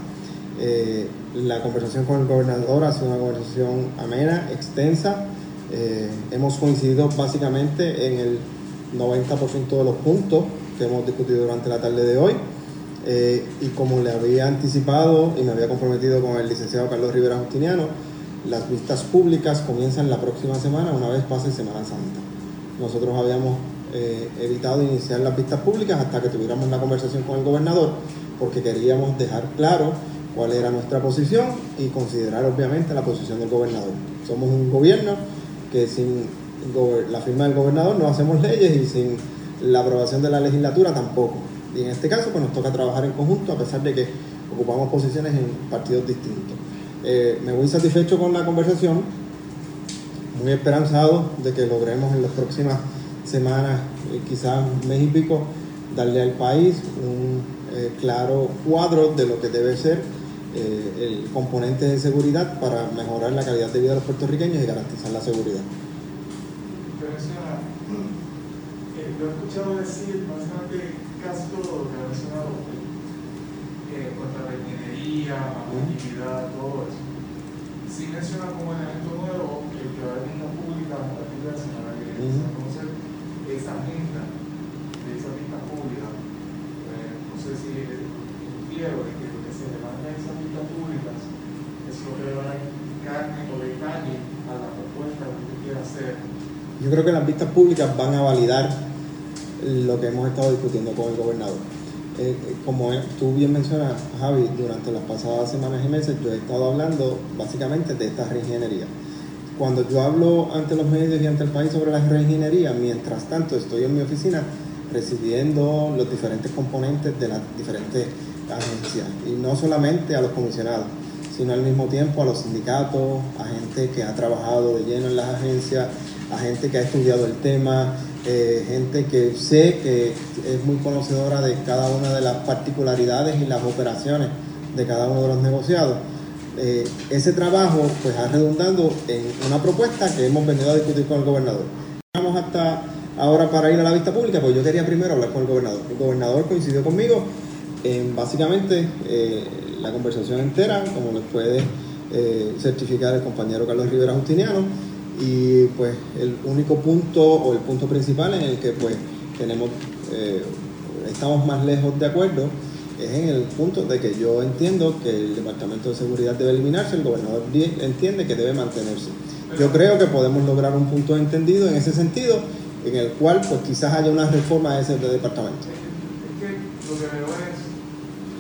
Eh, la conversación con el gobernador ha sido una conversación amena, extensa. Eh, hemos coincidido básicamente en el 90% de los puntos que hemos discutido durante la tarde de hoy. Eh, y como le había anticipado y me había comprometido con el licenciado Carlos Rivera Justiniano, las vistas públicas comienzan la próxima semana, una vez pase Semana Santa. Nosotros habíamos eh, evitado iniciar las vistas públicas hasta que tuviéramos la conversación con el gobernador, porque queríamos dejar claro cuál era nuestra posición y considerar obviamente la posición del gobernador. Somos un gobierno que sin la firma del gobernador no hacemos leyes y sin la aprobación de la legislatura tampoco. Y en este caso pues nos toca trabajar en conjunto a pesar de que ocupamos posiciones en partidos distintos. Eh, me voy satisfecho con la conversación, muy esperanzado de que logremos en las próximas semanas, eh, quizás un mes y pico, darle al país un eh, claro cuadro de lo que debe ser eh, el componente de seguridad para mejorar la calidad de vida de los puertorriqueños y garantizar la seguridad. Eh, lo he escuchado decir bastante casi todo lo que ha mencionado eh, contra la ingeniería, la actividad, todo eso. Sí menciona como elemento nuevo el que va a haber vistas públicas a partir de la que viene. Entonces, esa agenda de esa vista pública, eh, no sé si quiero de que lo que se levanta en esas vistas públicas es lo que le va a carne o detalle a la propuesta que usted quiera hacer Yo creo que las vistas públicas van a validar lo que hemos estado discutiendo con el gobernador. Eh, eh, como tú bien mencionas, Javi, durante las pasadas semanas y meses yo he estado hablando básicamente de esta reingeniería. Cuando yo hablo ante los medios y ante el país sobre la reingeniería, mientras tanto estoy en mi oficina recibiendo los diferentes componentes de las diferentes agencias, y no solamente a los comisionados, sino al mismo tiempo a los sindicatos, a gente que ha trabajado de lleno en las agencias, a gente que ha estudiado el tema, eh, gente que sé que es muy conocedora de cada una de las particularidades y las operaciones de cada uno de los negociados. Eh, ese trabajo pues ha redundado en una propuesta que hemos venido a discutir con el gobernador. Vamos hasta ahora para ir a la vista pública, pues yo quería primero hablar con el gobernador. El gobernador coincidió conmigo en básicamente eh, la conversación entera, como les puede eh, certificar el compañero Carlos Rivera Justiniano, y pues el único punto o el punto principal en el que pues tenemos, eh, estamos más lejos de acuerdo es en el punto de que yo entiendo que el Departamento de Seguridad debe eliminarse, el gobernador entiende que debe mantenerse. Yo creo que podemos lograr un punto entendido en ese sentido, en el cual pues quizás haya una reforma de ese departamento. Es que lo que veo es,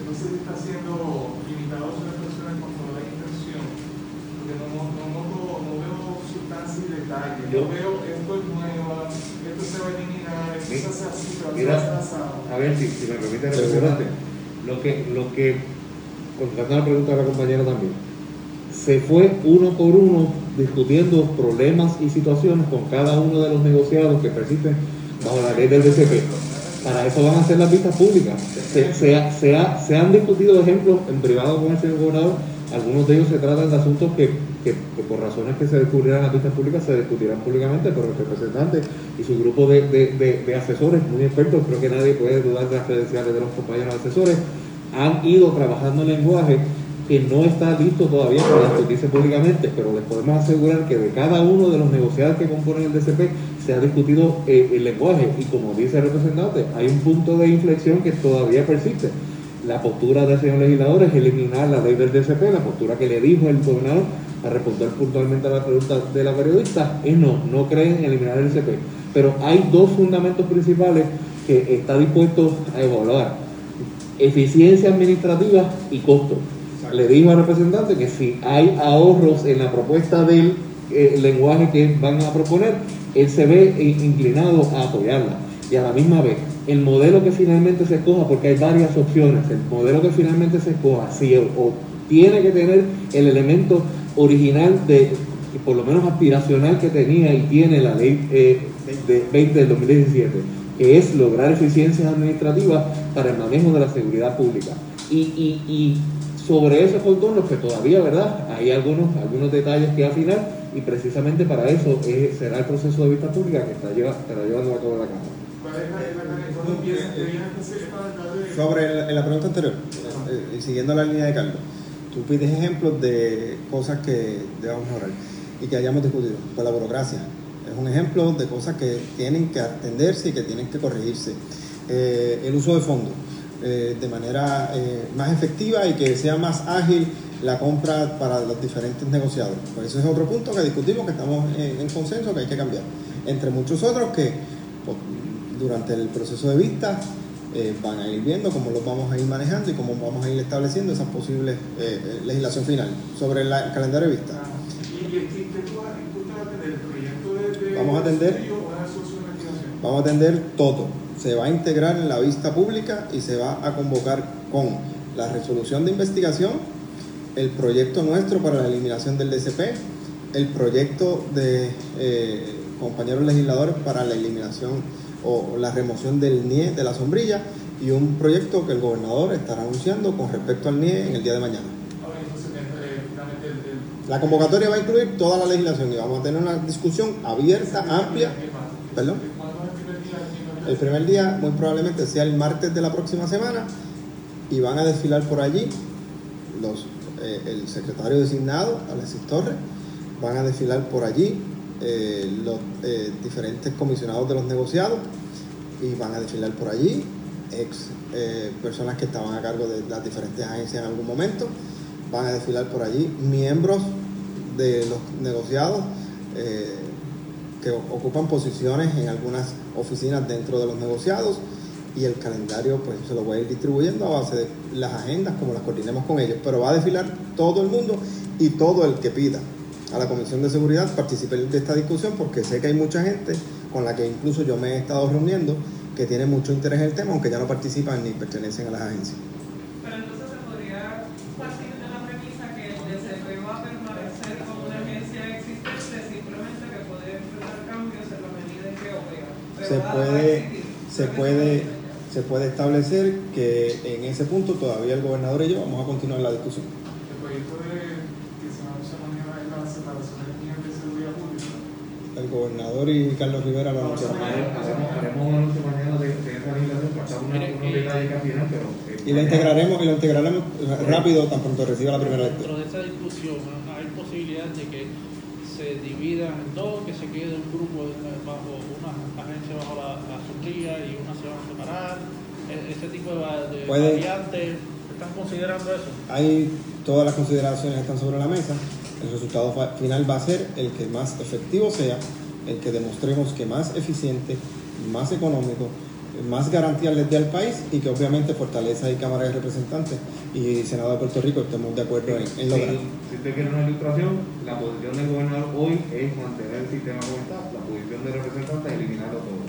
no sé si está siendo limitado a personas cuando la intención, porque no, no, detalle. Yo Yo- veo esto es nuevo, esto se va a eliminar, esto se hace así, pero se Mira, hace asado. a ver si, si me permite representar, lo que, lo que, contestando la pregunta de la compañera también, se fue uno por uno discutiendo problemas y situaciones con cada uno de los negociados que persisten bajo la ley del DCP. Para eso van a ser las vistas públicas. Se, se ha- se ha- se han discutido ejemplos en privado con el señor gobernador. Algunos de ellos se tratan de asuntos que, que- que por razones que se descubrieran en las vistas públicas se discutirán públicamente, pero el representante y su grupo de, de- de- de asesores muy expertos, creo que nadie puede dudar de las credenciales de los compañeros asesores, han ido trabajando en lenguaje que no está listo todavía para discutirse públicamente, pero les podemos asegurar que de cada uno de los negociados que componen el DCP se ha discutido eh, el lenguaje y como dice el representante, hay un punto de inflexión que todavía persiste. La postura del señor legislador es eliminar la ley del DCP, la postura que le dijo el gobernador a responder puntualmente a la pregunta de la periodista es no, no creen en eliminar el DCP. Pero hay dos fundamentos principales que está dispuesto a evaluar eficiencia administrativa y costo. Le dijo al representante que si hay ahorros en la propuesta del eh, lenguaje que van a proponer, él se ve inclinado a apoyarla. Y a la misma vez, el modelo que finalmente se escoja, porque hay varias opciones, el modelo que finalmente se escoja, si o, tiene que tener el elemento original de, por lo menos aspiracional que tenía y tiene la ley eh, de 20 del 2017, que es lograr eficiencias administrativas para el manejo de la seguridad pública. Y, y, y sobre esos contornos, que todavía, ¿verdad? Hay algunos, algunos detalles que afinar y precisamente para eso es- será el proceso de vista pública que está, lleva, estará llevando a cabo la Cámara. Sobre la, en la pregunta anterior, eh, siguiendo la línea de Carlos, tú pides ejemplos de cosas que debamos mejorar y que hayamos discutido. Pues la burocracia es un ejemplo de cosas que tienen que atenderse y que tienen que corregirse. Eh, el uso de fondos eh, de manera más efectiva y que sea más ágil la compra para los diferentes negociadores. Pues ese es otro punto que discutimos, que estamos en, en consenso, que hay que cambiar. Entre muchos otros que durante el proceso de vista eh, van a ir viendo cómo los vamos a ir manejando y cómo vamos a ir estableciendo esas posibles eh, eh, legislación final sobre la- el calendario de vista. ¿Y, y, y qué tú vas tú te vas a tener? ¿El proyecto de, de Vamos a atender-? Vamos a atender todo. Se va a integrar en la vista pública y se va a convocar con la resolución de investigación, el proyecto nuestro para la eliminación del DCP, el proyecto de eh, compañeros legisladores para la eliminación o la remoción del NIE de la sombrilla y un proyecto que el gobernador estará anunciando con respecto al NIE en el día de mañana. Eh, el, La convocatoria va a incluir toda la legislación y vamos a tener una discusión abierta, amplia. ¿Perdón? El primer día muy probablemente sea el martes de la próxima semana y van a desfilar por allí los, eh, el secretario designado, Alexis Torres, van a desfilar por allí eh, los eh, diferentes comisionados de los negociados y van a desfilar por allí ex eh, personas que estaban a cargo de las diferentes agencias en algún momento, van a desfilar por allí miembros de los negociados que ocupan posiciones en algunas oficinas dentro de los negociados y el calendario pues se lo voy a ir distribuyendo a base de las agendas como las coordinemos con ellos, pero va a desfilar todo el mundo y todo el que pida a la Comisión de Seguridad participe de esta discusión porque sé que hay mucha gente con la que incluso yo me he estado reuniendo que tiene mucho interés en el tema aunque ya no participan ni pertenecen a las agencias. Pero entonces se podría partir de la premisa que el DCP va a permanecer como una agencia existente, simplemente que puede enfrentar cambios en la medida en que opera. Pero se puede, se puede, se puede establecer que en ese punto todavía el gobernador y yo vamos a continuar la discusión. el proyecto de que se anuncia mañana es la separación del nivel de seguridad pública. El gobernador y Carlos Rivera lo anunciaron. Haremos, haremos un anuncio mañana de, de esa legislación, una- que afinar, pero... eh, Y lo integraremos, y lo integraremos rápido tan pronto reciba la primera lectura. Dentro de esa discusión hay posibilidad de que se dividan en dos, que se quede un grupo de- bajo una agencia bajo la, la sombrilla y una se van a separar. E- Ese tipo de, va- de variantes, ¿están considerando eso? Ahí todas las consideraciones están sobre la mesa. El resultado final va a ser el que más efectivo sea, el que demostremos que más eficiente, más económico, más garantías les dé al país y que obviamente Fortaleza y Cámara de Representantes y Senado de Puerto Rico estemos de acuerdo en, en lograr. Si, si usted quiere una ilustración, la posición del gobernador hoy es mantener el sistema como está, la posición del representante es eliminarlo todo.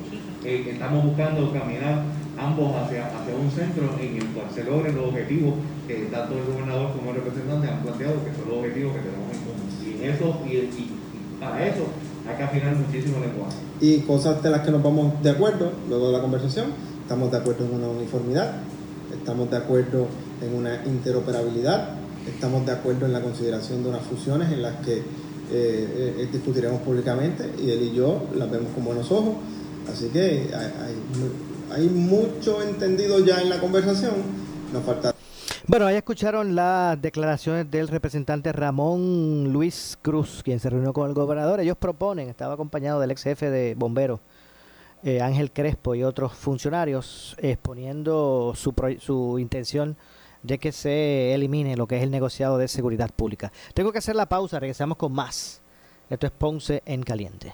Eh, estamos buscando caminar ambos hacia, hacia un centro en el cual se logren los objetivos que tanto el gobernador como el representante han planteado, que son los objetivos que tenemos en común. Y, eso, y, para eso hay que afinar muchísimo el lenguaje. y cosas de las que nos vamos de acuerdo luego de la conversación. Estamos de acuerdo en una uniformidad, estamos de acuerdo en una interoperabilidad, estamos de acuerdo en la consideración de unas fusiones en las que eh, eh, discutiremos públicamente y él y yo las vemos con buenos ojos. Así que hay, hay mucho entendido ya en la conversación, nos falta Bueno, ahí escucharon las declaraciones del representante Ramón Luis Cruz, quien se reunió con el gobernador. Ellos proponen, estaba acompañado del ex jefe de bomberos, eh, Ángel Crespo y otros funcionarios, exponiendo su, su intención de que se elimine lo que es el negociado de seguridad pública. Tengo que hacer la pausa, regresamos con más. Esto es Ponce en Caliente.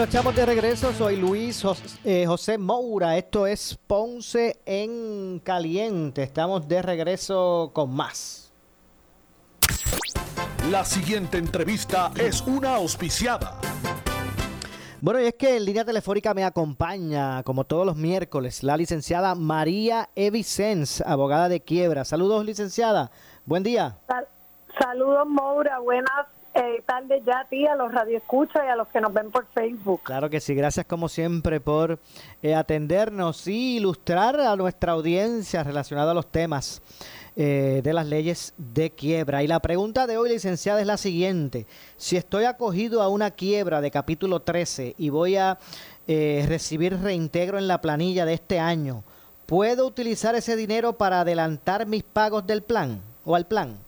Bueno, estamos de regreso. Soy Luis eh, José Moura. Esto es Ponce en Caliente. Estamos de regreso con más. La siguiente entrevista es una auspiciada. Bueno, y es que en línea telefónica me acompaña, como todos los miércoles, la licenciada María Evicens, abogada de quiebra. Saludos, licenciada. Buen día. Sal- Saludos, Moura. Buenas eh, tardes ya a ti, a los radioescuchas y a los que nos ven por Facebook. Claro que sí, gracias como siempre por eh, atendernos y ilustrar a nuestra audiencia relacionada a los temas eh, de las leyes de quiebra. Y la pregunta de hoy, licenciada, es la siguiente. Si estoy acogido a una quiebra de capítulo 13 y voy a eh, recibir reintegro en la planilla de este año, ¿puedo utilizar ese dinero para adelantar mis pagos del plan o al plan?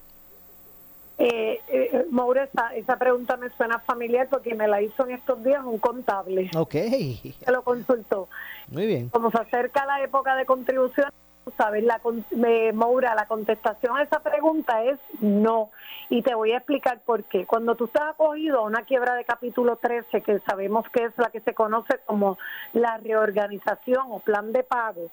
Eh, eh, Moura, esa, esa pregunta me suena familiar porque me la hizo en estos días un contable. Ok, Se lo consultó. muy bien. Como se acerca la época de contribución, sabes, la, me- Moura, la contestación a esa pregunta es no. Y te voy a explicar por qué. Cuando tú estás acogido a una quiebra de capítulo 13, que sabemos que es la que se conoce como la reorganización o plan de pago,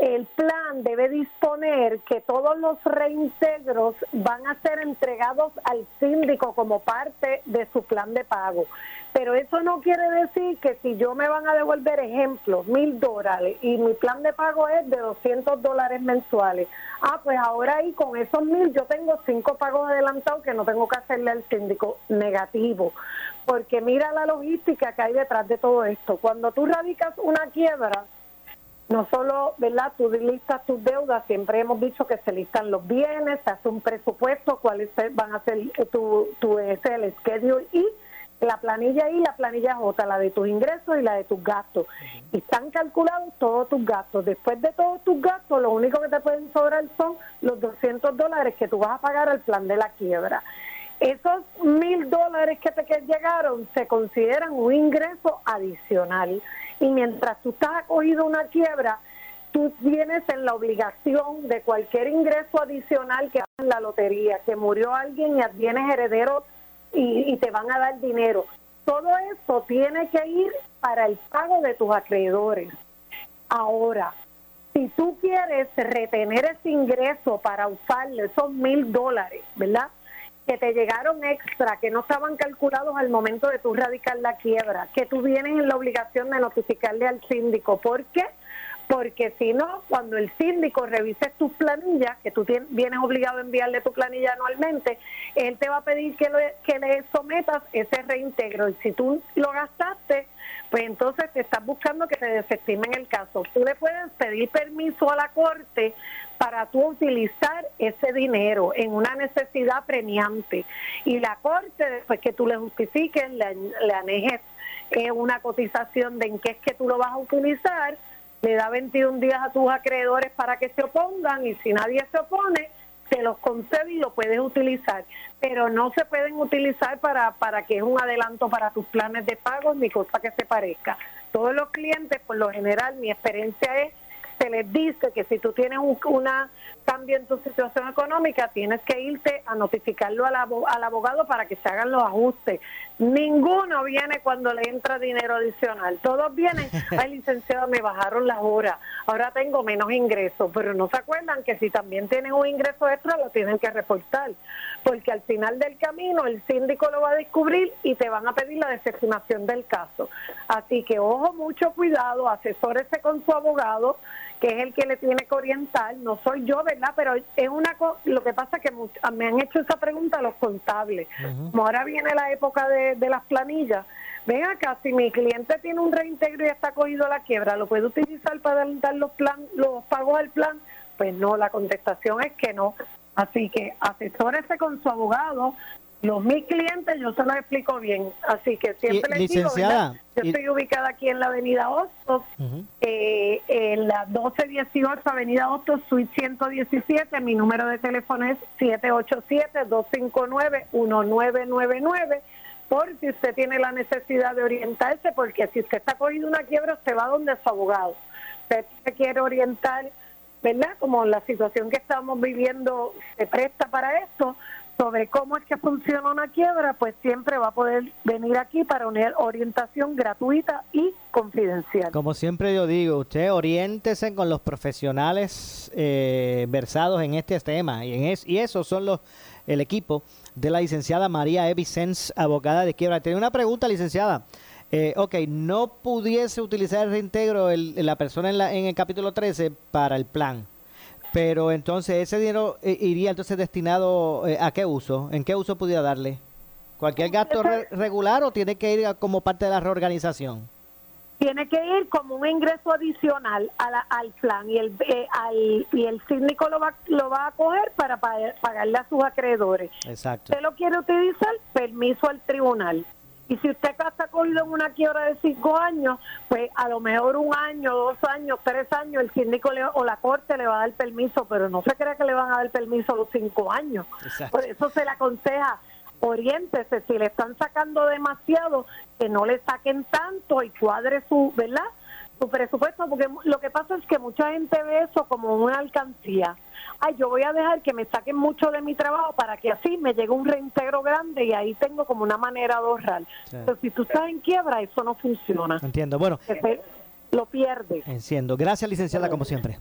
el plan debe disponer que todos los reintegros van a ser entregados al síndico como parte de su plan de pago. Pero eso no quiere decir que si yo me van a devolver ejemplos, mil dólares, y mi plan de pago es de 200 dólares mensuales, ah, pues ahora ahí con esos mil yo tengo cinco pagos adelantados que no tengo que hacerle al síndico negativo. Porque mira la logística que hay detrás de todo esto. Cuando tú radicas una quiebra, no solo, ¿verdad? Tú listas tus deudas, siempre hemos dicho que se listan los bienes, se hace un presupuesto, cuáles van a ser tu, tu ese, el schedule y la planilla I y la planilla J, la de tus ingresos y la de tus gastos. Y están calculados todos tus gastos. Después de todos tus gastos, lo único que te pueden sobrar son los 200 dólares que tú vas a pagar al plan de la quiebra. Esos mil dólares que te llegaron se consideran un ingreso adicional. Y mientras tú estás acogido a una quiebra, tú tienes en la obligación de cualquier ingreso adicional que haga en la lotería, que murió alguien y tienes herederos y, y te van a dar dinero. Todo eso tiene que ir para el pago de tus acreedores. Ahora, si tú quieres retener ese ingreso para usarlo, esos mil dólares, ¿verdad? Que te llegaron extra, que no estaban calculados al momento de tú radicar la quiebra, que tú vienes en la obligación de notificarle al síndico. ¿Por qué? Porque si no, cuando el síndico revise tus planillas, que tú tien- vienes obligado a enviarle tu planilla anualmente, él te va a pedir que, le- que le sometas ese reintegro. Y si tú lo gastaste, pues entonces te estás buscando que te desestimen el caso. Tú le puedes pedir permiso a la corte para tú utilizar ese dinero en una necesidad premiante. Y la corte, después que tú le justifiques, le, le anejes eh, una cotización de en qué es que tú lo vas a utilizar, le da 21 días a tus acreedores para que se opongan y si nadie se opone, te los concede y lo puedes utilizar. Pero no se pueden utilizar para, para que es un adelanto para tus planes de pago ni cosa que se parezca. Todos los clientes, por lo general, mi experiencia es se les dice que si tú tienes un una cambio en tu situación económica, tienes que irte a notificarlo al, abo- al abogado para que se hagan los ajustes. Ninguno viene cuando le entra dinero adicional. Todos vienen, ay licenciado, me bajaron las horas, ahora tengo menos ingresos, pero no se acuerdan que si también tienen un ingreso extra lo tienen que reportar, porque al final del camino el síndico lo va a descubrir y te van a pedir la desestimación del caso. Así que ojo, mucho cuidado, asesórese con su abogado, que es el que le tiene que orientar, no soy yo, ¿verdad? Pero es una co- lo que pasa es que much- me han hecho esa pregunta los contables. Como ahora viene la época de, de las planillas, ven acá, si mi cliente tiene un reintegro y está cogido a la quiebra, ¿lo puede utilizar para dar los, plan, los pagos al plan? Pues no, la contestación es que no. Así que asesórese con su abogado. Los mis clientes yo se los explico bien. Así que siempre Y, les digo, yo y- estoy ubicada aquí en la avenida Hostos, eh, en la 1218 Avenida Hostos, Suite 117. Mi número de teléfono es 787-259-1999. Por si usted tiene la necesidad de orientarse, porque si usted está cogiendo una quiebra, usted va donde su abogado. Usted se quiere orientar, ¿verdad? Como la situación que estamos viviendo se presta para esto, sobre cómo es que funciona una quiebra, pues siempre va a poder venir aquí para una orientación gratuita y confidencial. Como siempre yo digo, usted oriéntese con los profesionales eh, versados en este tema y, en es, y esos son los el equipo de la licenciada María Evicens, abogada de quiebra. Tenía una pregunta, licenciada. Eh, ok, no pudiese utilizar el reintegro el- la persona en, la, en el capítulo 13 para el plan, pero entonces ese dinero eh, iría entonces destinado eh, a qué uso, en qué uso pudiera darle. ¿Cualquier gasto re- regular o tiene que ir como parte de la reorganización? tiene que ir como un ingreso adicional a la- al plan y el eh, al, y el síndico lo va lo va a coger para pa- pagarle a sus acreedores. Exacto. Usted lo quiere utilizar, permiso al tribunal. Y si usted está cogido en una quiebra de cinco años, pues a lo mejor un año, dos años, tres años, el síndico le- o la corte le va a dar permiso, pero no se crea que le van a dar permiso a los cinco años. Por eso se le aconseja, oriéntese, si le están sacando demasiado, que no le saquen tanto y cuadre su, ¿verdad? Su presupuesto, porque lo que pasa es que mucha gente ve eso como una alcancía. Ay, yo voy a dejar que me saquen mucho de mi trabajo para que así me llegue un reintegro grande y ahí tengo como una manera de ahorrar. Sí. Pero si tú estás en quiebra, eso no funciona. Entiendo. Bueno, lo pierdes. enciendo. Gracias, licenciada, como siempre.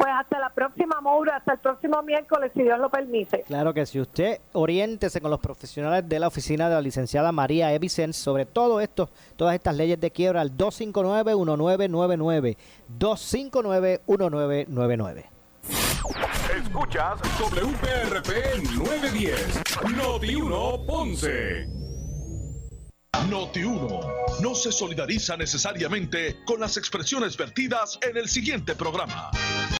Pues hasta la próxima, Maura, hasta el próximo miércoles, si Dios lo permite. Claro que si usted oriéntese con los profesionales de la oficina de la licenciada María Evicens sobre todo esto, todas estas leyes de quiebra al 259-1999. 259-1999. Escuchas WPRP 910, Noti 1 Ponce. Noti 1 no se solidariza necesariamente con las expresiones vertidas en el siguiente programa.